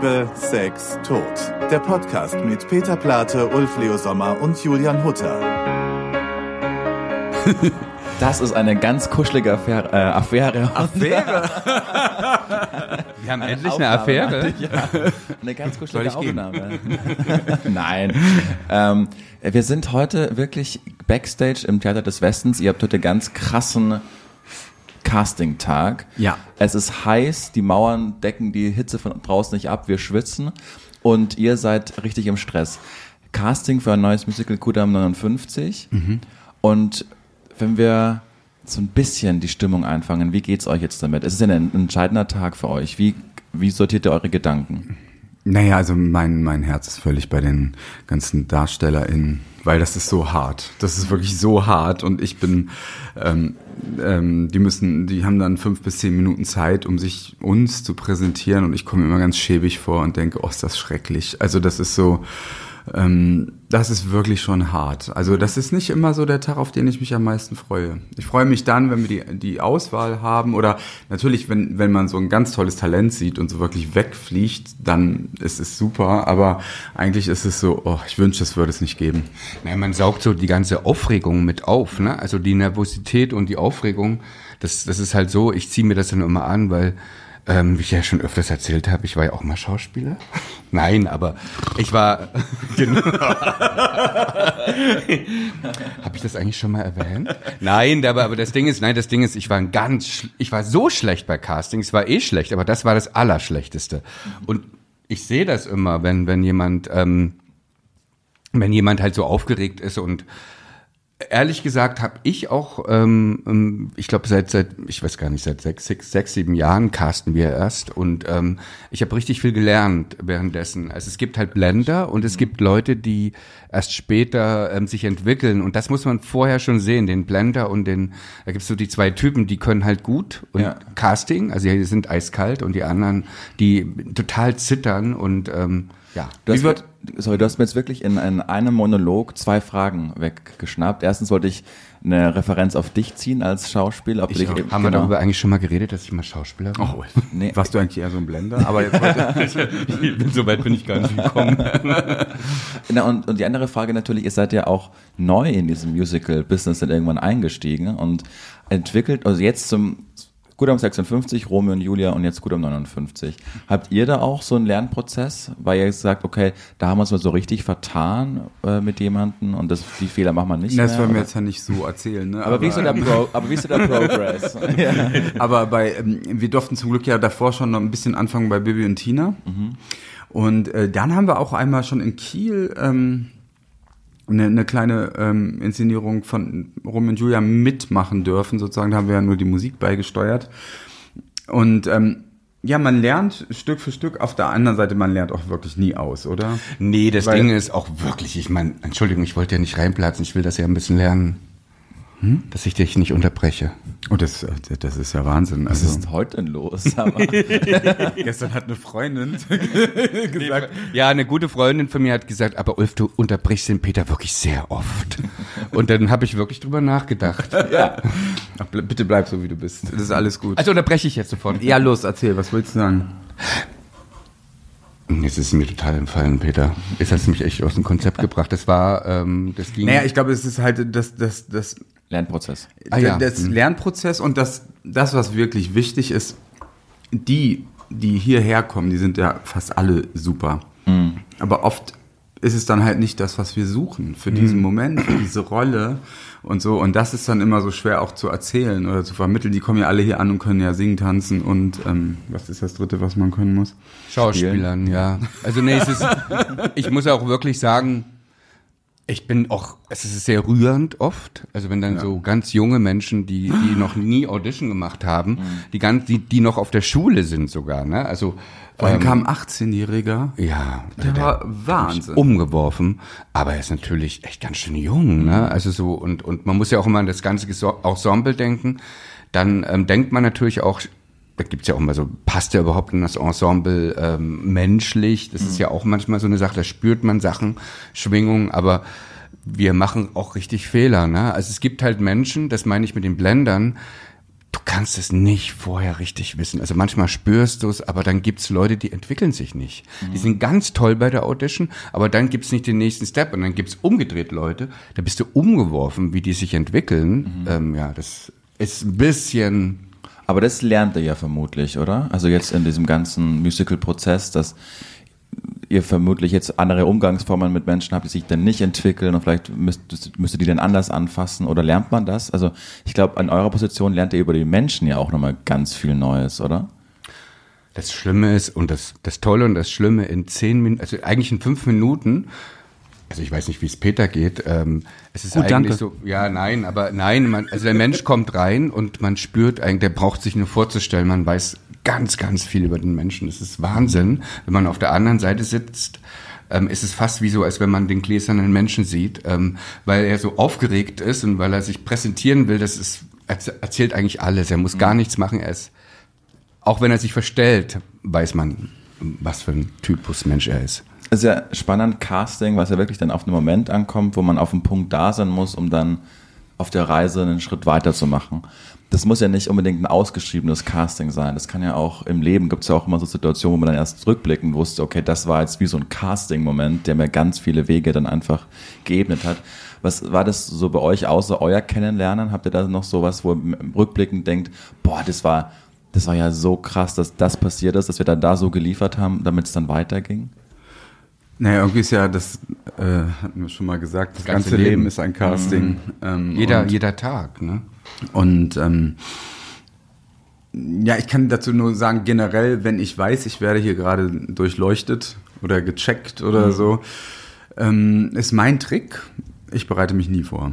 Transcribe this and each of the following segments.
Liebe, Sex, Tod. Der Podcast mit Peter Plate, Ulf Leo Sommer und Julian Hutter. Das ist eine ganz kuschelige Affäre. Äh, Affäre. Affäre? Wir haben endlich eine Affäre. Ja, eine ganz kuschelige Aufnahme. Nein. Ähm, wir sind heute wirklich backstage im Theater des Westens. Ihr habt heute ganz krassen Casting-Tag. Ja. Es ist heiß, die Mauern decken die Hitze von draußen nicht ab, wir schwitzen und ihr seid richtig im Stress. Casting für ein neues Musical Kudam 59 Mhm. und wenn wir so ein bisschen die Stimmung einfangen, wie geht's euch jetzt damit? Es ist ja ein entscheidender Tag für euch. Wie, wie sortiert ihr eure Gedanken? Naja, also mein, mein Herz ist völlig bei den ganzen DarstellerInnen, weil das ist so hart. Das ist wirklich so hart und ich bin, ähm, ähm, die müssen, die haben dann fünf bis zehn Minuten Zeit, um sich uns zu präsentieren und ich komme immer ganz schäbig vor und denke, oh, ist das schrecklich. Also das ist so, ähm, das ist wirklich schon hart. Also das ist nicht immer so der Tag, auf den ich mich am meisten freue. Ich freue mich dann, wenn wir die, die Auswahl haben oder natürlich, wenn, wenn man so ein ganz tolles Talent sieht und so wirklich wegfliegt, dann ist es super. Aber eigentlich ist es so, oh, ich wünsche, es würde es nicht geben. Naja, man saugt so die ganze Aufregung mit auf, ne? Also die Nervosität und die Aufregung, das, das ist halt so, ich ziehe mir das dann immer an, weil, ähm, wie ich ja schon öfters erzählt habe, ich war ja auch mal Schauspieler. Nein, aber ich war. Genau. habe ich das eigentlich schon mal erwähnt? Nein, aber, aber das Ding ist, nein, das Ding ist, ich war ein ganz, ich war so schlecht bei Castings, war eh schlecht, aber das war das Allerschlechteste. Und ich sehe das immer, wenn, wenn jemand, ähm, wenn jemand halt so aufgeregt ist und ehrlich gesagt habe ich auch, ähm, ähm, ich glaube seit seit ich weiß gar nicht seit sechs, sechs, sechs sieben Jahren casten wir erst und ähm, ich habe richtig viel gelernt währenddessen. Also es gibt halt Blender und es gibt Leute, die erst später ähm, sich entwickeln und das muss man vorher schon sehen, den Blender und den. Da gibt's so die zwei Typen, die können halt gut und Ja. Casting, also die sind eiskalt und die anderen, die total zittern und ähm, ja. Du hast, wird, sorry, du hast mir jetzt wirklich in, in einem Monolog zwei Fragen weggeschnappt. Erstens wollte ich eine Referenz auf dich ziehen als Schauspieler. Ob du dich, haben wir genau. darüber eigentlich schon mal geredet, dass ich mal Schauspieler bin? Oh, Nee. Warst du eigentlich eher so ein Blender? Aber jetzt heute, so weit bin ich gar nicht gekommen. Na, und, und die andere Frage natürlich, ihr seid ja auch neu in diesem Musical-Business dann irgendwann eingestiegen und entwickelt, also jetzt zum Gut am 56, Romeo und Julia und jetzt Gut am 59. Habt ihr da auch so einen Lernprozess, weil ihr sagt, okay, da haben wir uns mal so richtig vertan äh, mit jemandem und das, die Fehler machen wir nicht das mehr? wollen wir oder? jetzt ja nicht so erzählen. Ne? aber, wie ist der Pro, aber wie ist der Progress? ja. Aber bei, ähm, wir durften zum Glück ja davor schon noch ein bisschen anfangen bei Bibi und Tina. Und äh, dann haben wir auch einmal schon in Kiel ähm, eine, eine kleine ähm, Inszenierung von Rom und Julia mitmachen dürfen, sozusagen. Da haben wir ja nur die Musik beigesteuert. Und ähm, ja, man lernt Stück für Stück. Auf der anderen Seite, man lernt auch wirklich nie aus, oder? Nee, das Weil- Ding ist auch wirklich, ich meine, Entschuldigung, ich wollte ja nicht reinplatzen, ich will das ja ein bisschen lernen, dass ich dich nicht unterbreche. Oh, das, äh, das ist ja Wahnsinn. Was Also, ist heute denn los? Aber, gestern hat eine Freundin gesagt, Ja, eine gute Freundin von mir hat gesagt, aber Ulf, du unterbrichst den Peter wirklich sehr oft. Und dann habe ich wirklich drüber nachgedacht. Ach, ble- bitte bleib so, wie du bist. Das ist alles gut. Also unterbreche ich jetzt sofort. Ja, los, erzähl, was willst du sagen? Jetzt ist es mir total entfallen, Peter. Jetzt hast du mich echt aus dem Konzept gebracht. Das war, ähm, das ging. Naja, ich glaube, es ist halt das, das, das, Lernprozess. Ah, ja. das Lernprozess und das, das, was wirklich wichtig ist, die, die hierher kommen, die sind ja fast alle super. Aber oft ist es dann halt nicht das, was wir suchen für diesen Moment, für diese Rolle und so. Und das ist dann immer so schwer auch zu erzählen oder zu vermitteln. Die kommen ja alle hier an und können ja singen, tanzen und ähm, was ist das Dritte, was man können muss? Schauspielern, ja. Also nee, es ist, ich muss auch wirklich sagen, ich bin auch, es ist sehr rührend oft. Also wenn dann so ganz junge Menschen, die, die noch nie Audition gemacht haben, die ganz, die, die noch auf der Schule sind sogar, ne? Also, Vorhin kam ein 18-Jähriger, ja, der war Wahnsinn. umgeworfen, aber er ist natürlich echt ganz schön jung, ne? Also so und und man muss ja auch immer an das ganze Ensemble denken. Dann ähm, denkt man natürlich auch, da gibt's ja auch immer so, passt er überhaupt in das Ensemble ähm, menschlich? Das ist ja auch manchmal so eine Sache, da spürt man Sachen, Schwingungen, aber wir machen auch richtig Fehler, ne? Also es gibt halt Menschen, das meine ich mit den Blendern, du kannst es nicht vorher richtig wissen. Also manchmal spürst du es, aber dann gibt's Leute, die entwickeln sich nicht. Die sind ganz toll bei der Audition, aber dann gibt's nicht den nächsten Step und dann gibt's umgedreht Leute, da bist du umgeworfen, wie die sich entwickeln. Ähm, ja, das ist ein bisschen Aber das lernt ihr ja vermutlich, oder? Also jetzt in diesem ganzen Musical-Prozess, dass ihr vermutlich jetzt andere Umgangsformen mit Menschen habt, die sich dann nicht entwickeln und vielleicht müsst, müsst ihr die dann anders anfassen oder lernt man das? Also ich glaube, an eurer Position lernt ihr über die Menschen ja auch nochmal ganz viel Neues, oder? Das Schlimme ist und das, das Tolle und das Schlimme in zehn Minuten, also eigentlich in fünf Minuten, also ich weiß nicht, wie es Peter geht, ähm, es ist Gut, eigentlich danke. so, ja, nein, aber nein, man, also der Mensch kommt rein und man spürt eigentlich, der braucht sich nur vorzustellen, man weiß ganz, ganz viel über den Menschen. Es ist Wahnsinn. Wenn man auf der anderen Seite sitzt, ähm, ist es fast wie so, als wenn man den gläsernen Menschen sieht, ähm, weil er so aufgeregt ist und weil er sich präsentieren will, das ist, er erzählt eigentlich alles. Er muss gar nichts machen, er ist auch wenn er sich verstellt, weiß man, was für ein Typus Mensch er ist. Ist ja spannend, Casting, was ja wirklich dann auf einen Moment ankommt, wo man auf einen Punkt da sein muss, um dann auf der Reise einen Schritt weiter zu machen. Das muss ja nicht unbedingt ein ausgeschriebenes Casting sein. Das kann ja auch im Leben gibt es ja auch immer so Situationen, wo man dann erst zurückblicken wusste, okay, das war jetzt wie so ein Casting-Moment, der mir ganz viele Wege dann einfach geebnet hat. Was war das so bei euch außer euer Kennenlernen? Habt ihr da noch sowas, wo ihr im Rückblicken denkt, boah, das war, das war ja so krass, dass das passiert ist, dass wir dann da so geliefert haben, damit es dann weiterging? Naja, irgendwie ist ja, das äh, hatten wir schon mal gesagt, das, ganze ganze, Leben. Leben. ist ein Casting. Ähm, Jeder, und, jeder Tag, ne? Und ähm, ja, ich kann dazu nur sagen, generell, wenn ich weiß, ich werde hier gerade durchleuchtet oder gecheckt oder so, ähm, ist mein Trick, ich bereite mich nie vor.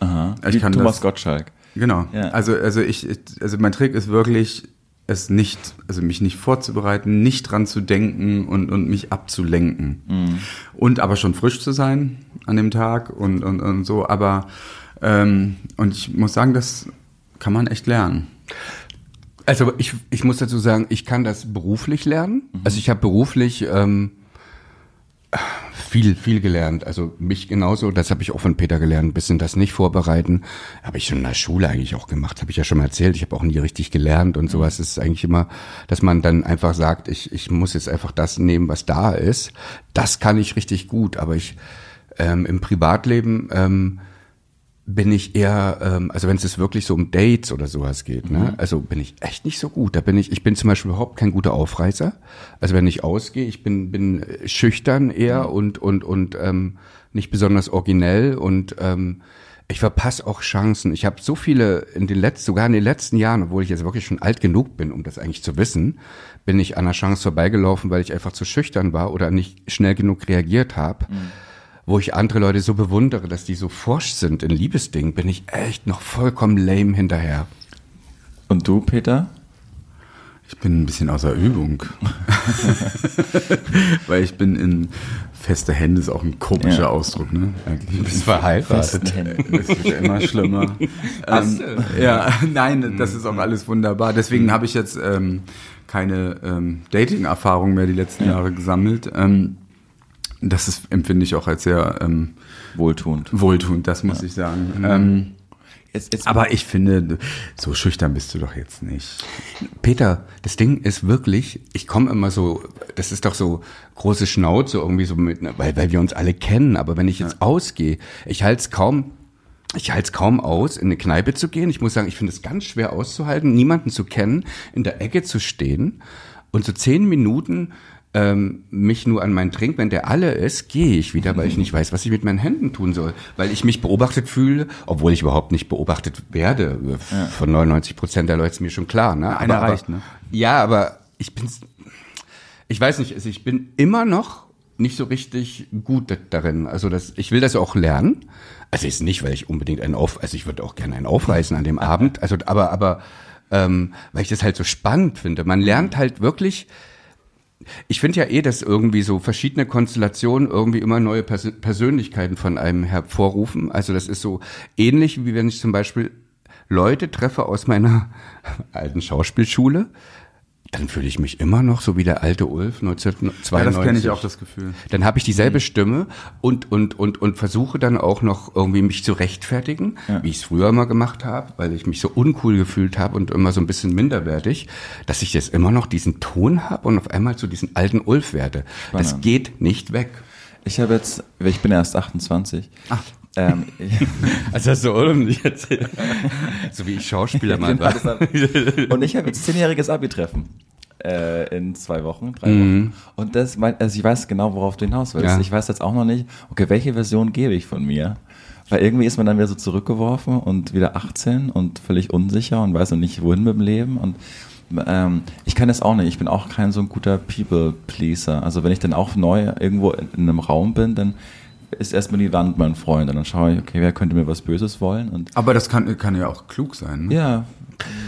Aha. Ich Wie kann Thomas das- Gottschalk. Genau. Ja. Also, also ich, also mein Trick ist wirklich, es nicht, also mich nicht vorzubereiten, nicht dran zu denken und, und mich abzulenken. Mhm. Und aber schon frisch zu sein an dem Tag und, und, und so. Aber, ähm, und ich muss sagen, das kann man echt lernen. Also ich, ich muss dazu sagen, ich kann das beruflich lernen. Also ich habe beruflich ähm, viel, viel gelernt. Also mich genauso, das habe ich auch von Peter gelernt, ein bisschen das nicht vorbereiten. Habe ich schon in der Schule eigentlich auch gemacht, habe ich ja schon mal erzählt. Ich habe auch nie richtig gelernt und sowas. Es ist eigentlich immer, dass man dann einfach sagt, ich, ich muss jetzt einfach das nehmen, was da ist. Das kann ich richtig gut, aber ich ähm, im Privatleben ähm, bin ich eher, ähm, also wenn es jetzt wirklich so um Dates oder sowas geht, ne, also bin ich echt nicht so gut. Da bin ich, ich bin zum Beispiel überhaupt kein guter Aufreißer. Also wenn ich ausgehe, ich bin bin äh, schüchtern eher und und und ähm, nicht besonders originell und ähm, ich verpasse auch Chancen. Ich habe so viele in den letzten, sogar in den letzten Jahren, obwohl ich jetzt wirklich schon alt genug bin, um das eigentlich zu wissen, bin ich an einer Chance vorbeigelaufen, weil ich einfach zu schüchtern war oder nicht schnell genug reagiert habe wo ich andere Leute so bewundere, dass die so forsch sind in Liebesdingen, bin ich echt noch vollkommen lame hinterher. Und du, Peter? Ich bin ein bisschen außer Übung. Weil ich bin in feste Hände ist auch ein komischer Ja. Ausdruck, ne? Eigentlich. bist verheiratet. Es wird immer schlimmer. ähm, ja, nein, das ist auch alles wunderbar. Deswegen habe ich jetzt ähm, keine ähm, Dating-Erfahrung mehr die letzten Jahre gesammelt. Ähm, das ist, empfinde ich auch als sehr ähm, Wohltuend. wohltuend, das muss ich sagen. Ähm, Jetzt, jetzt, aber ich finde, so schüchtern bist du doch jetzt nicht. Peter, das Ding ist wirklich, ich komme immer so, das ist doch so große Schnauze irgendwie so mit, weil, weil wir uns alle kennen, aber wenn ich jetzt ausgehe, ich halte es kaum, ich halte es kaum aus, in eine Kneipe zu gehen. Ich muss sagen, ich finde es ganz schwer auszuhalten, niemanden zu kennen, in der Ecke zu stehen und so zehn Minuten ähm, mich nur an meinen Trink, wenn der alle ist, gehe ich wieder, weil ich nicht weiß, was ich mit meinen Händen tun soll. Weil ich mich beobachtet fühle, obwohl ich überhaupt nicht beobachtet werde. Von 99 Prozent der Leute ist mir schon klar. Ne? einer aber, reicht, ne? Ja, aber ich bin, ich weiß nicht, also ich bin immer noch nicht so richtig gut da- darin. Also das, ich will das auch lernen. Also jetzt nicht, weil ich unbedingt einen auf, also ich würde auch gerne einen aufreißen an dem Abend. Also aber, aber ähm, weil ich das halt so spannend finde. Man lernt halt wirklich. Ich finde ja eh, dass irgendwie so verschiedene Konstellationen irgendwie immer neue Pers Persönlichkeiten von einem hervorrufen. Also das ist so ähnlich wie wenn ich zum Beispiel Leute treffe aus meiner alten Schauspielschule, dann fühle ich mich immer noch so wie der alte Ulf 1992. Ja, das kenne ich auch, das Gefühl. Dann habe ich dieselbe Stimme und, und, und, und versuche dann auch noch irgendwie mich zu rechtfertigen, Ja. wie ich es früher mal gemacht habe, weil ich mich so uncool gefühlt habe und immer so ein bisschen minderwertig, dass ich jetzt immer noch diesen Ton habe und auf einmal zu diesen alten Ulf werde. Das Spannend. geht nicht weg. Ich habe jetzt, ich bin erst 28. Ach. Ähm, Also ist so ordentlich erzählt. So wie ich Schauspieler mal war. und ich habe jetzt zehnjähriges Abi-Treffen. Äh, in zwei Wochen, drei Mhm. Wochen. Und das, mein, also ich weiß genau, worauf du hinaus willst. Ja. Ich weiß jetzt auch noch nicht, okay, welche Version gebe ich von mir? Weil irgendwie ist man dann wieder so zurückgeworfen und wieder 18 und völlig unsicher und weiß noch nicht, wohin mit dem Leben. Und ähm, ich kann das auch nicht. Ich bin auch kein so ein guter People-Pleaser. Also wenn ich dann auch neu irgendwo in einem Raum bin, dann ist erstmal die Wand mein Freund. Und dann schaue ich, okay, wer könnte mir was Böses wollen? Und Aber das kann, kann ja auch klug sein. Ne? ja.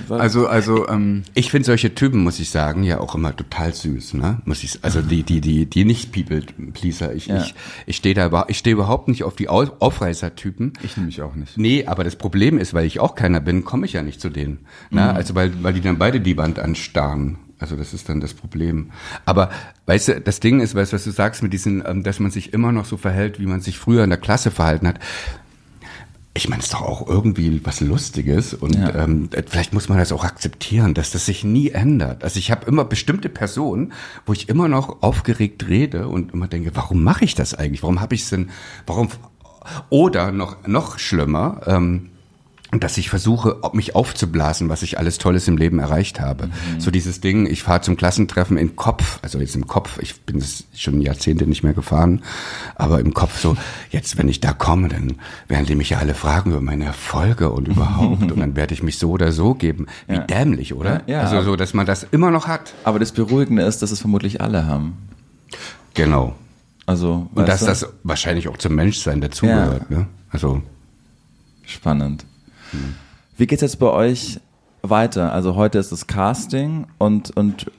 Also, also, ähm, Ich finde solche Typen, muss ich sagen, ja auch immer total süß, ne? Muss ich, also die, die, die, die nicht People Pleaser. Ich, Ja. ich, ich stehe da, ich stehe überhaupt nicht auf die Au- Aufreißer-Typen. ich nämlich auch nicht. Nee, aber das Problem ist, weil ich auch keiner bin, komme ich ja nicht zu denen. Ne? Also weil, weil die dann beide die Wand anstarren. Also das ist dann das Problem. Aber weißt du, das Ding ist, weißt du, was du sagst mit diesen, ähm, dass man sich immer noch so verhält, wie man sich früher in der Klasse verhalten hat. Ich meine, es ist doch auch irgendwie was Lustiges und Ja. ähm, vielleicht muss man das auch akzeptieren, dass das sich nie ändert. Also ich habe immer bestimmte Personen, wo ich immer noch aufgeregt rede und immer denke, warum mache ich das eigentlich? Warum habe ich es denn? Warum? Oder noch noch schlimmer, ähm, dass ich versuche, mich aufzublasen, was ich alles Tolles im Leben erreicht habe. So dieses Ding, ich fahre zum Klassentreffen im Kopf, also jetzt im Kopf, ich bin schon Jahrzehnte nicht mehr gefahren, aber im Kopf so, jetzt wenn ich da komme, dann werden die mich ja alle fragen über meine Erfolge und überhaupt und dann werde ich mich so oder so geben. Wie Ja. dämlich, oder? Ja, ja. Also so, dass man das immer noch hat. Aber das Beruhigende ist, dass es vermutlich alle haben. Genau. Also, Und dass du? das wahrscheinlich auch zum Menschsein dazugehört. Ne? Also spannend. Wie geht's jetzt bei euch weiter? Also heute ist das Casting und, und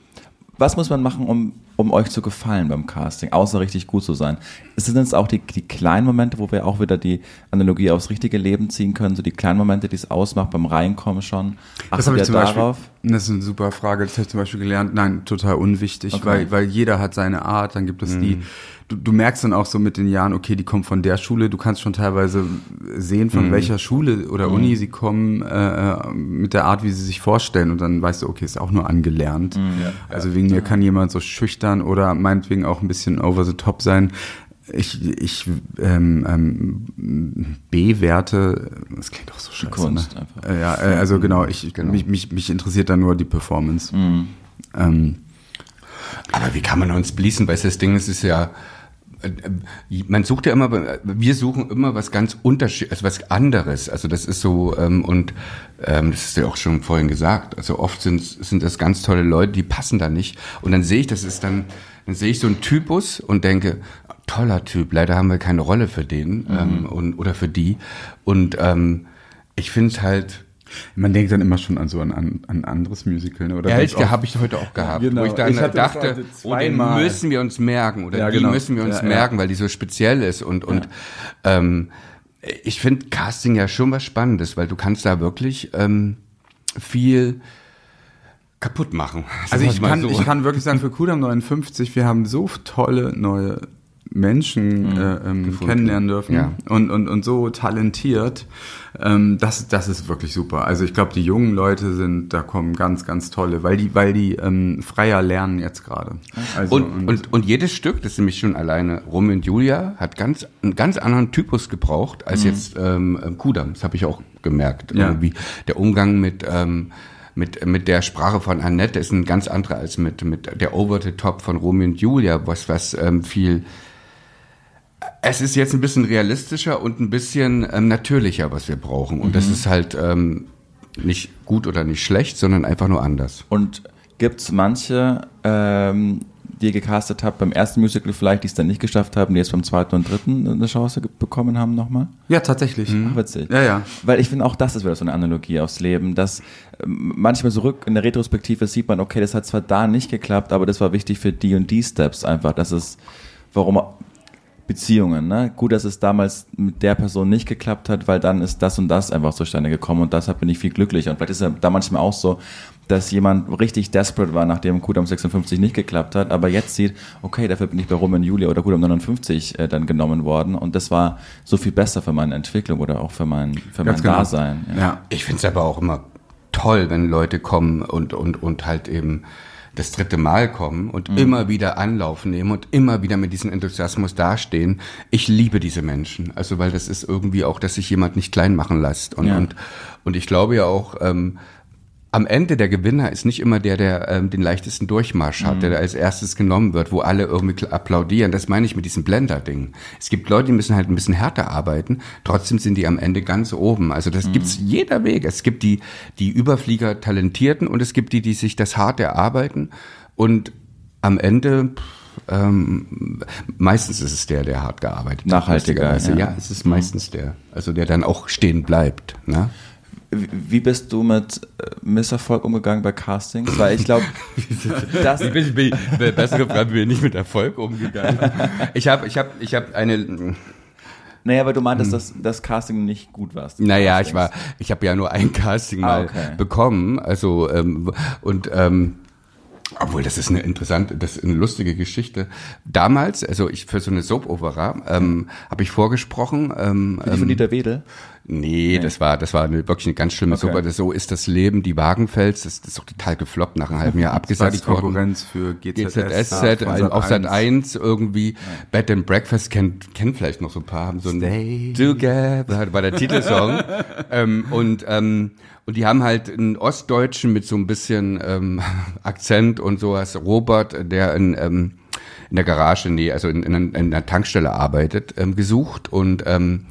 was muss man machen, um, um euch zu gefallen beim Casting, außer richtig gut zu sein? Sind es auch die, die kleinen Momente, wo wir auch wieder die Analogie aufs richtige Leben ziehen können, so die kleinen Momente, die es ausmacht beim Reinkommen schon? Das Achtet habe ich ihr zum Beispiel, darauf? das ist eine super Frage, das habe ich zum Beispiel gelernt, nein, total unwichtig, Okay. weil, weil jeder hat seine Art, dann gibt es die, du, du merkst dann auch so mit den Jahren, okay, die kommen von der Schule, du kannst schon teilweise sehen, von welcher Schule oder Uni sie kommen, äh, mit der Art, wie sie sich vorstellen und dann weißt du, okay, ist auch nur angelernt. Also wegen mir kann jemand so schüchtern oder meinetwegen auch ein bisschen over the top sein. Ich, ich ähm, ähm, B-Werte, das klingt doch so scheiße. Kunst ne? einfach. Äh, ja, äh, also genau, ich, Genau. Mich, mich, mich interessiert da nur die Performance. Ähm, Aber wie kann man uns bließen? Weil das Ding ist, ist ja, man sucht ja immer, wir suchen immer was ganz unterschiedliches, also was anderes. Also das ist so, ähm, und ähm, das ist ja auch schon vorhin gesagt, also oft sind, sind das ganz tolle Leute, die passen da nicht. Und dann sehe ich, das ist dann, dann sehe ich so einen Typus und denke, toller Typ, leider haben wir keine Rolle für den ähm, und, oder für die. Und ähm, ich finde es halt, man denkt dann immer schon an so ein, an, an anderes Musical. Ne? Oder ja, ganz ich oft- habe ich heute auch gehabt, Genau. wo ich dann Ich dachte, oh, den müssen wir uns merken oder Ja, die genau. müssen wir uns Ja, ja. merken, weil die so speziell ist und und ähm, ich finde Casting ja schon was Spannendes, weil du kannst da wirklich ähm, viel kaputt machen. Also ich kann, so. ich kann wirklich sagen, für Kudam 59, wir haben so tolle neue Menschen äh, ähm, kennenlernen dürfen Ja. und, und, und so talentiert. Ähm, das, das ist wirklich super. Also ich glaube, die jungen Leute sind, da kommen ganz, ganz tolle, weil die, weil die ähm, freier lernen jetzt gerade. Also, und, und, und jedes Stück, das ist nämlich schon alleine Romeo und Julia, hat ganz, einen ganz anderen Typus gebraucht als jetzt ähm, ähm, Kudam. Das habe ich auch gemerkt. Ja. Irgendwie der Umgang mit, ähm, mit, mit der Sprache von Annette ist ein ganz anderer als mit, mit der Over the Top von Romeo und Julia, was, was ähm, viel. Es ist jetzt ein bisschen realistischer und ein bisschen ähm, natürlicher, was wir brauchen. Und das ist halt ähm, nicht gut oder nicht schlecht, sondern einfach nur anders. Und gibt's manche, ähm, die ihr gecastet habt beim ersten Musical vielleicht, die es dann nicht geschafft haben, die jetzt beim zweiten und dritten eine Chance bekommen haben nochmal? ja, tatsächlich. Ach, witzig. Ja, ja. Weil ich finde auch das ist wieder so eine Analogie aufs Leben, dass ähm, manchmal zurück in der Retrospektive sieht man, okay, das hat zwar da nicht geklappt, aber das war wichtig für die und die Steps einfach. Das ist, warum Beziehungen. Ne? Gut, dass es damals mit der Person nicht geklappt hat, weil dann ist das und das einfach zustande gekommen und deshalb bin ich viel glücklicher. Und vielleicht ist ja da manchmal auch so, dass jemand richtig desperate war, nachdem Kudam 56 nicht geklappt hat, aber jetzt sieht, okay, dafür bin ich bei Roman Julia oder Kudam 59 äh, dann genommen worden und das war so viel besser für meine Entwicklung oder auch für mein, für mein genau. Dasein. Ja. Ich finde es aber auch immer toll, wenn Leute kommen und, und, und halt eben das dritte Mal kommen und immer wieder Anlauf nehmen und immer wieder mit diesem Enthusiasmus dastehen. Ich liebe diese Menschen. Also weil das ist irgendwie auch, dass sich jemand nicht klein machen lässt. Und, Ja. und, und ich glaube ja auch, ähm, am Ende der Gewinner ist nicht immer der, der ähm, den leichtesten Durchmarsch hat, der als erstes genommen wird, wo alle irgendwie applaudieren. Das meine ich mit diesem Blender-Ding. Es gibt Leute, die müssen halt ein bisschen härter arbeiten, trotzdem sind die am Ende ganz oben. Also das gibt's jeder Weg. Es gibt die, die Überflieger Talentierten und es gibt die, die sich das hart erarbeiten und am Ende pff, ähm, meistens ist es der, der hart gearbeitet hat. Nachhaltiger, ja. ja, es ist meistens der, also der dann auch stehen bleibt. Ne? Wie- bist du mit äh, Misserfolg umgegangen bei Castings? Weil ich glaube, das, Ich bin, ich bin besser gefragt, bin nicht mit Erfolg umgegangen. Ich habe, ich habe, ich habe eine. naja, weil du meintest, dass das Casting nicht gut war. Naja, ich war, ich habe ja nur ein Casting Ah, mal okay. bekommen, also ähm, und ähm, obwohl das ist eine interessante, das ist eine lustige Geschichte. Damals, also ich für so eine Soap Opera ähm, habe ich vorgesprochen. Ähm, Die von Dieter Wedel? Nee, das war, das war eine, wirklich eine ganz schlimme Okay. Soap. Das, so ist das Leben, die Wagenfels, das, das ist doch total gefloppt nach einem halben Jahr Das war die abgesetzt worden. Konkurrenz für GZSZ. GZSZ, von auf Sat Sat.1. 1 irgendwie. Bed and Breakfast kennt, kennt vielleicht noch so ein paar, haben so ein Stay. Together, war der Titelsong. ähm, und, ähm, und die haben halt einen Ostdeutschen mit so ein bisschen ähm, Akzent und sowas. Robert, der in, ähm, in der Garage, nee, also in, in, in einer Tankstelle arbeitet, ähm, gesucht. Und ähm,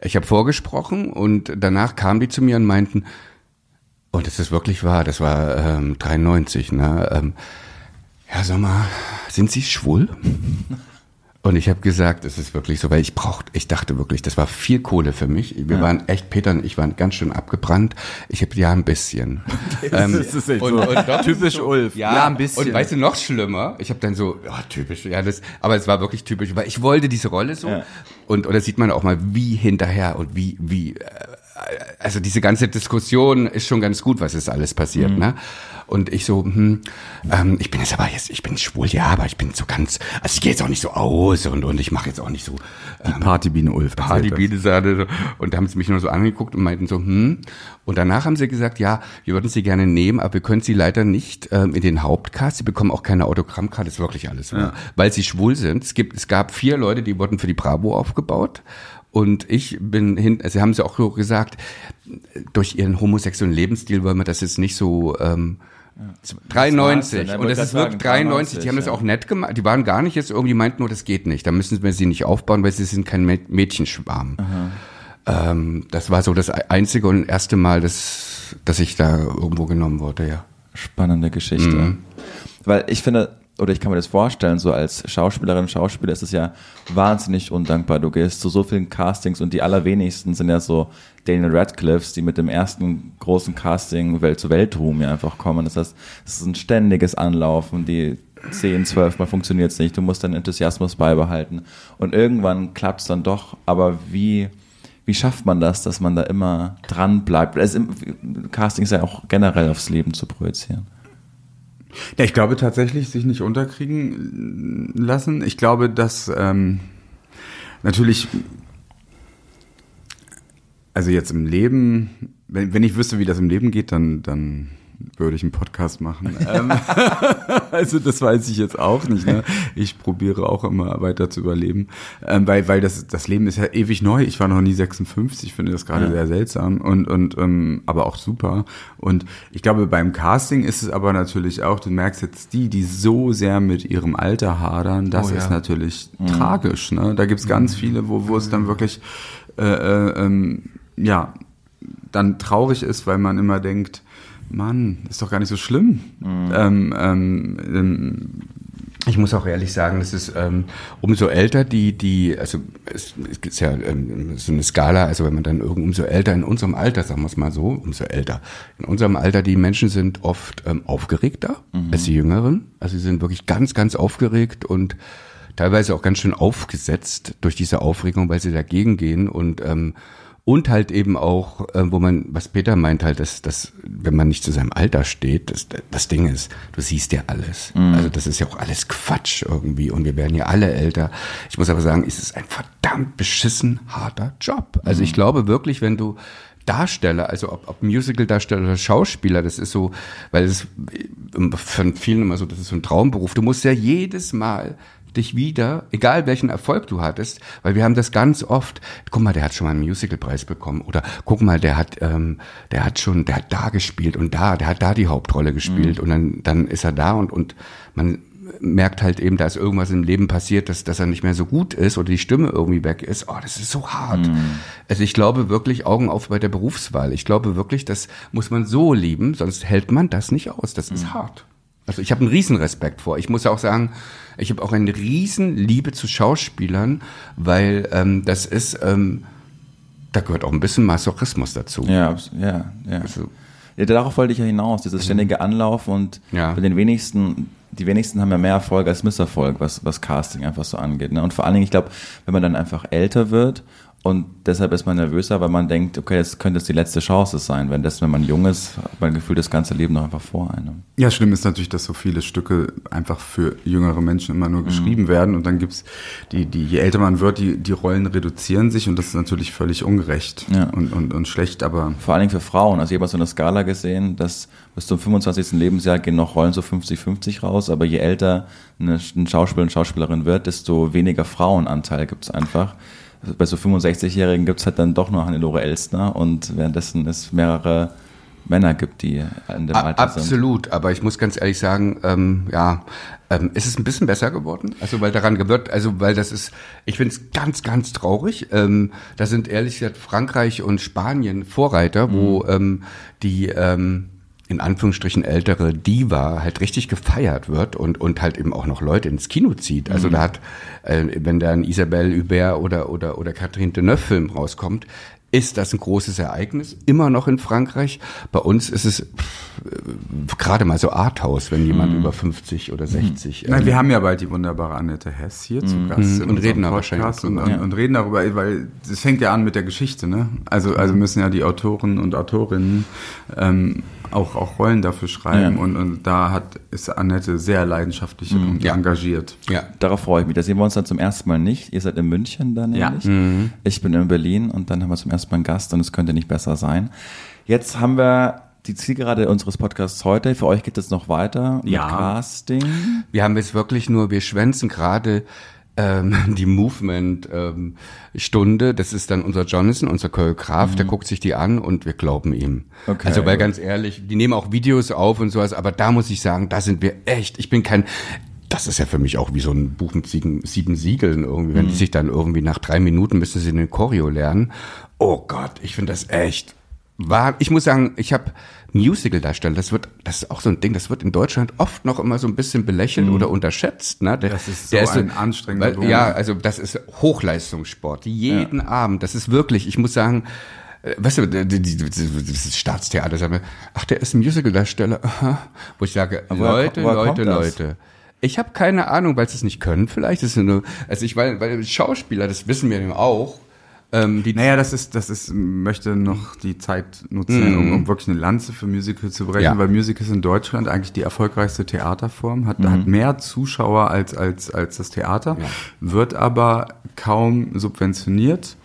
ich habe vorgesprochen und danach kamen die zu mir und meinten, und es ist wirklich wahr, das war ähm, 93, ne? Ähm, ja, sag mal, sind Sie schwul? Und ich habe gesagt, es ist wirklich so, weil ich braucht, ich dachte wirklich, das war viel Kohle für mich. Wir waren echt, Peter und ich waren ganz schön abgebrannt. Ich habe ja ein bisschen. ähm, das ist echt und, so. und doch, Typisch so, Ulf. Ja, Ja, ein bisschen. Und weißt du, noch schlimmer, ich habe dann so, ja, typisch, ja, das, aber es war wirklich typisch, weil ich wollte diese Rolle so. Ja. Und, und da sieht man auch mal, wie hinterher und wie, wie, äh, also diese ganze Diskussion ist schon ganz gut, was ist alles passiert, Mhm. ne? Und ich so, hm, ähm, ich bin jetzt aber jetzt, ich bin schwul, ja, aber ich bin so ganz, also ich gehe jetzt auch nicht so aus und, und ich mache jetzt auch nicht so Die Partybiene Ulf. Partybiene sagte und da haben sie mich nur so angeguckt und meinten so, hm. Und danach haben sie gesagt, ja, wir würden sie gerne nehmen, aber wir können sie leider nicht ähm, in den Hauptcast. Sie bekommen auch keine Autogrammkarte, ist wirklich alles wahr, weil sie schwul sind. Es gibt, es gab vier Leute, die wurden für die Bravo aufgebaut. Und ich bin hin, also haben sie auch so gesagt, durch ihren homosexuellen Lebensstil wollen wir das jetzt nicht so, ähm, 93 ne? und das ist grad wirklich sagen, 93. Die haben das 93, auch nett gemacht. Die waren gar nicht jetzt irgendwie meinten nur, das geht nicht. Da müssen wir sie nicht aufbauen, weil sie sind kein Mä- Mädchenschwarm. Ähm, das war so das einzige und erste Mal, dass, dass ich da irgendwo genommen wurde, ja. Spannende Geschichte. Mhm. Weil ich finde, oder ich kann mir das vorstellen, so als Schauspielerin, Schauspieler ist es ja wahnsinnig undankbar. Du gehst zu so vielen Castings und die allerwenigsten sind ja so Daniel Radcliffes, die mit dem ersten großen Casting Welt zu Weltruhm ja einfach kommen. Das heißt, es ist ein ständiges Anlaufen, die 10, 12 Mal funktioniert es nicht. Du musst deinen Enthusiasmus beibehalten. Und irgendwann klappt es dann doch. Aber wie, wie schafft man das, dass man da immer dran bleibt? Casting ist ja auch generell aufs Leben zu projizieren. Ja, ich glaube tatsächlich, sich nicht unterkriegen lassen. Ich glaube, dass ähm, natürlich, also jetzt im Leben, wenn, wenn ich wüsste, wie das im Leben geht, dann, dann würde ich einen Podcast machen. ähm, also das weiß ich jetzt auch nicht. Ne? Ich probiere auch immer weiter zu überleben, ähm, weil weil das das Leben ist ja ewig neu. Ich war noch nie 56, finde das gerade sehr seltsam und und ähm, aber auch super. Und ich glaube beim Casting ist es aber natürlich auch. Du merkst jetzt die, die so sehr mit ihrem Alter hadern. Das Oh, ja. ist natürlich tragisch. Ne? Da gibt's ganz viele, wo wo es dann wirklich äh, äh, ähm, ja dann traurig ist, weil man immer denkt, Mann, ist doch gar nicht so schlimm. Ähm, ähm, ähm, Ich muss auch ehrlich sagen, das ist ähm, umso älter die, die, also es, ist ja ähm, so eine Skala, also wenn man dann irgend umso älter in unserem Alter, sagen wir es mal so, umso älter, in unserem Alter, die Menschen sind oft ähm, aufgeregter als die Jüngeren. Also sie sind wirklich ganz, ganz aufgeregt und teilweise auch ganz schön aufgesetzt durch diese Aufregung, weil sie dagegen gehen und ähm, und halt eben auch, äh, wo man, was Peter meint halt, dass, dass wenn man nicht zu seinem Alter steht, das, das Ding ist, du siehst ja alles. Mhm. Also das ist ja auch alles Quatsch irgendwie und wir werden ja alle älter. Ich muss aber sagen, es ist ein verdammt beschissen harter Job. Also mhm. ich glaube wirklich, wenn du Darsteller, also ob, ob Musical-Darsteller oder Schauspieler, das ist so, weil es von vielen immer so, das ist so ein Traumberuf. Du musst ja jedes Mal dich wieder, egal welchen Erfolg du hattest, weil wir haben das ganz oft. Guck mal, der hat schon mal einen Musicalpreis bekommen oder guck mal, der hat, ähm, der hat schon, der hat da gespielt und da, der hat da die Hauptrolle gespielt mhm. und dann, dann ist er da und und man merkt halt eben, da ist irgendwas im Leben passiert, dass, dass er nicht mehr so gut ist oder die Stimme irgendwie weg ist. Oh, das ist so hart. Mhm. Also ich glaube wirklich Augen auf bei der Berufswahl. Ich glaube wirklich, das muss man so lieben, sonst hält man das nicht aus. Das ist mhm. hart. Also ich habe einen riesen Respekt vor. Ich muss auch sagen, ich habe auch eine riesen Liebe zu Schauspielern, weil ähm, das ist, ähm, da gehört auch ein bisschen Masochismus dazu. Ja, ja, ja. Also, ja darauf wollte ich ja hinaus, dieses ständige Anlauf und ja. bei den wenigsten, die wenigsten haben ja mehr Erfolg als Misserfolg, was, was Casting einfach so angeht. Ne? Und vor allen Dingen, ich glaube, wenn man dann einfach älter wird und deshalb ist man nervöser, weil man denkt, okay, das könnte die letzte Chance sein. Wenn das, wenn man jung ist, hat man Gefühl, das ganze Leben noch einfach vor einem. Ja, schlimm ist natürlich, dass so viele Stücke einfach für jüngere Menschen immer nur geschrieben mhm. werden. Und dann gibt's die, die, je älter man wird, die, die Rollen reduzieren sich und das ist natürlich völlig ungerecht ja. und, und, und schlecht, aber. Vor allen Dingen für Frauen. Also ich habe so eine Skala gesehen, dass bis zum 25. Lebensjahr gehen noch Rollen so 50-50 raus, aber je älter eine, ein Schauspieler und Schauspielerin wird, desto weniger Frauenanteil gibt's einfach bei so 65-Jährigen gibt es halt dann doch nur Hannelore Elstner und währenddessen es mehrere Männer gibt, die in dem Alter Absolut, sind. Absolut, aber ich muss ganz ehrlich sagen, ähm, ja, ähm, ist es ein bisschen besser geworden? Also weil daran gewirkt, also weil das ist, ich finde es ganz, ganz traurig. Ähm, da sind ehrlich gesagt Frankreich und Spanien Vorreiter, mhm. wo ähm, die ähm, in Anführungsstrichen ältere Diva halt richtig gefeiert wird und, und halt eben auch noch Leute ins Kino zieht. Also mhm. da hat, äh, wenn da ein Isabelle Hubert oder, oder, oder Catherine Deneuve Film rauskommt, ist das ein großes Ereignis, immer noch in Frankreich. Bei uns ist es gerade mal so Arthouse, wenn jemand mm. über 50 oder 60. Mhm. Nein, wir haben ja bald die wunderbare Annette Hess hier zu mhm. Gast. Und reden da wahrscheinlich. Und, und, und, reden darüber, weil es fängt ja an mit der Geschichte, ne? Also, also müssen ja die Autoren und Autorinnen ähm, auch, auch Rollen dafür schreiben. Ja. Und, und da hat, ist Annette sehr leidenschaftlich mm. und ja. engagiert. Ja. Darauf freue ich mich. Da sehen wir uns dann zum ersten Mal nicht. Ihr seid in München dann nämlich. Ja. Mhm. Ich bin in Berlin und dann haben wir zum ersten Mal einen Gast und es könnte nicht besser sein. Jetzt haben wir die Zielgerade unseres Podcasts heute. Für euch geht es noch weiter mit ja. Casting. Wir haben jetzt wirklich nur, wir schwänzen gerade ähm, die Movement-Stunde. Ähm, das ist dann unser Jonathan, unser Choreograf, mhm. der guckt sich die an und wir glauben ihm. Okay, also weil ganz ehrlich, die nehmen auch Videos auf und sowas, aber da muss ich sagen, da sind wir echt. Ich bin kein, das ist ja für mich auch wie so ein Buch mit sieben, sieben Siegeln irgendwie. Wenn mhm. die sich dann irgendwie nach drei Minuten müssen sie den Choreo lernen. Oh Gott, ich finde das echt war, ich muss sagen, ich habe Musical-Darsteller, das wird, das ist auch so ein Ding, das wird in Deutschland oft noch immer so ein bisschen belächelt mhm. oder unterschätzt. Ne? Der, das ist so der ist ein so, anstrengender weil, Ja, also das ist Hochleistungssport. Jeden ja. Abend, das ist wirklich, ich muss sagen, äh, weißt du, das Staatstheater, sagen wir, ach, der ist ein Musical-Darsteller, wo ich sage, Leute, woher, woher Leute, Leute. Ich habe keine Ahnung, weil sie es nicht können vielleicht. Das ist nur, also ich, weil, weil Schauspieler, das wissen wir ja auch, ähm, naja, das ist, das ist, möchte noch die Zeit nutzen, mm. um, um wirklich eine Lanze für Musical zu brechen, ja. weil Musical ist in Deutschland eigentlich die erfolgreichste Theaterform, hat, mm. hat mehr Zuschauer als, als, als das Theater, ja. wird aber kaum subventioniert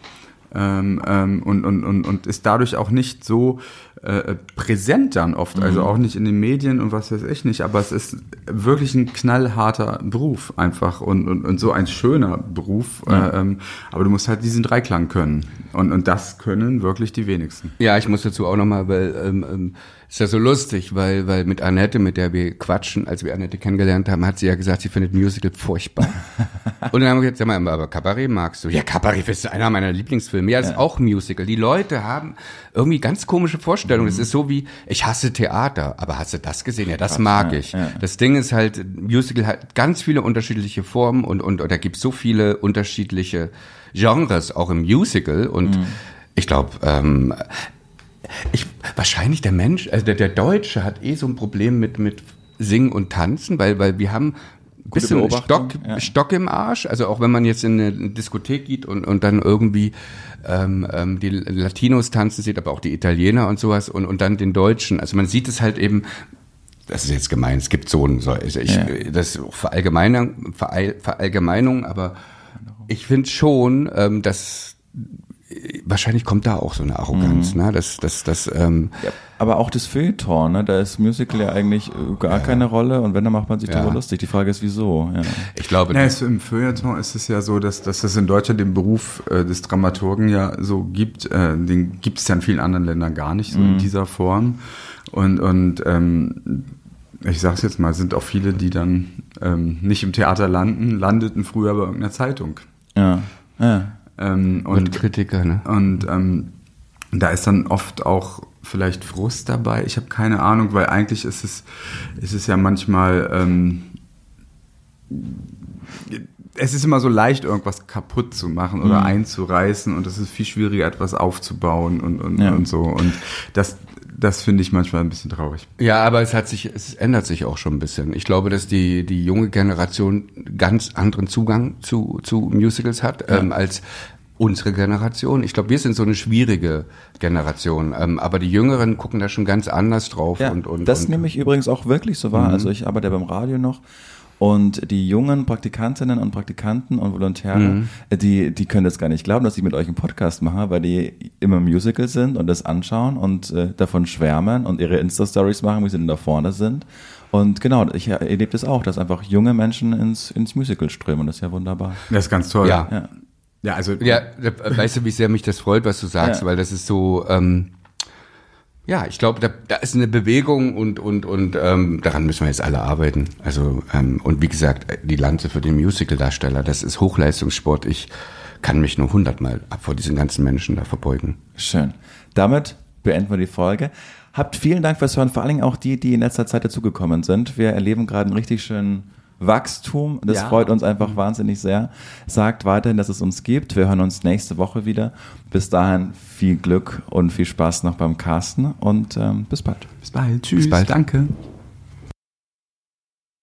ähm, ähm, und, und, und, und ist dadurch auch nicht so äh, präsent dann oft, also mhm. auch nicht in den Medien und was weiß ich nicht, aber es ist wirklich ein knallharter Beruf einfach und, und, und so ein schöner Beruf, mhm. äh, ähm, aber du musst halt diesen Dreiklang können und, und das können wirklich die wenigsten. Ja, ich muss dazu auch nochmal, weil ähm, ähm, ist ja so lustig, weil, weil mit Annette, mit der wir quatschen, als wir Annette kennengelernt haben, hat sie ja gesagt, sie findet Musical furchtbar. und dann haben wir gesagt, sag mal, aber Cabaret magst du? Ja, Cabaret ist einer meiner Lieblingsfilme. Ja, das ja. ist auch Musical. Die Leute haben irgendwie ganz komische Vorstellungen. Es mhm. ist so wie, ich hasse Theater, aber hast du das gesehen? Ja, das mag ja, ich. Ja. Das Ding ist halt, Musical hat ganz viele unterschiedliche Formen und, und, und da gibt so viele unterschiedliche Genres auch im Musical und mhm. ich glaube, ähm, ich, wahrscheinlich der Mensch, also der, der Deutsche hat eh so ein Problem mit, mit Singen und Tanzen, weil, weil wir haben bisschen Beobachtung, Stock, ja. Stock im Arsch. Also auch wenn man jetzt in eine Diskothek geht und, und dann irgendwie ähm, ähm, die Latinos tanzen sieht, aber auch die Italiener und sowas und, und dann den Deutschen. Also man sieht es halt eben, das ist jetzt gemein, es gibt so ein, so, also ich, Ja. das ist auch Verallgemeinung, Veral, Verallgemeinung, aber ich finde schon, ähm, dass wahrscheinlich kommt da auch so eine Arroganz, ne? Das, das, das, ähm, Ja, aber auch das Feuilleton, ne? da ist Musical ja eigentlich äh, gar keine Rolle und wenn, dann macht man sich Ja. darüber lustig. Die Frage ist, wieso? Ja. ich glaube, Ja, es, Im Feuilleton ist es ja so, dass, dass es in Deutschland den Beruf äh, des Dramaturgen ja so gibt. Äh, den gibt es ja in vielen anderen Ländern gar nicht so in dieser Form. Und, und ähm, ich sag's jetzt mal, es sind auch viele, die dann ähm, nicht im Theater landen, landeten früher bei irgendeiner Zeitung. Ja. ja. Ähm, und Kritiker, ne? Und ähm, da ist dann oft auch vielleicht Frust dabei. Ich habe keine Ahnung, weil eigentlich ist es, ist es ja manchmal, ähm, es ist immer so leicht, irgendwas kaputt zu machen oder Mhm. einzureißen und es ist viel schwieriger, etwas aufzubauen und, und, Ja. und so. Und das, das finde ich manchmal ein bisschen traurig. Ja, aber es hat sich, es ändert sich auch schon ein bisschen. Ich glaube, dass die, die junge Generation ganz anderen Zugang zu, zu Musicals hat, ähm, als unsere Generation. Ich glaube, wir sind so eine schwierige Generation. Ähm, aber die Jüngeren gucken da schon ganz anders drauf Ja, und, und, das und nehme ich übrigens auch wirklich so wahr. Also ich arbeite ja beim Radio noch und die jungen Praktikantinnen und Praktikanten und Volontäre, äh, die, die können das gar nicht glauben, dass ich mit euch einen Podcast mache, weil die immer im Musical sind und das anschauen und äh, davon schwärmen und ihre Insta-Stories machen, wie sie denn da vorne sind. Und genau, ich erlebe das auch, dass einfach junge Menschen ins, ins Musical strömen. Das ist ja wunderbar. Das ist ganz toll. Ja. Ja. Ja, also Ja, da- weißt du, wie sehr mich das freut, was du sagst, Ja. weil das ist so, ähm, ja, ich glaube, da, da ist eine Bewegung und und und ähm, daran müssen wir jetzt alle arbeiten. Also ähm, und wie gesagt, die Lanze für den Musical-Darsteller, das ist Hochleistungssport. Ich kann mich nur hundertmal vor diesen ganzen Menschen da verbeugen. Schön. Damit beenden wir die Folge. Habt vielen Dank fürs Hören, vor allen Dingen auch die, die in letzter Zeit dazugekommen sind. Wir erleben gerade einen richtig schönen Wachstum. Das Ja. freut uns einfach wahnsinnig sehr. Sagt weiterhin, dass es uns gibt. Wir hören uns nächste Woche wieder. Bis dahin viel Glück und viel Spaß noch beim Casten und ähm, bis bald. bis bald. Tschüss. bald. Danke.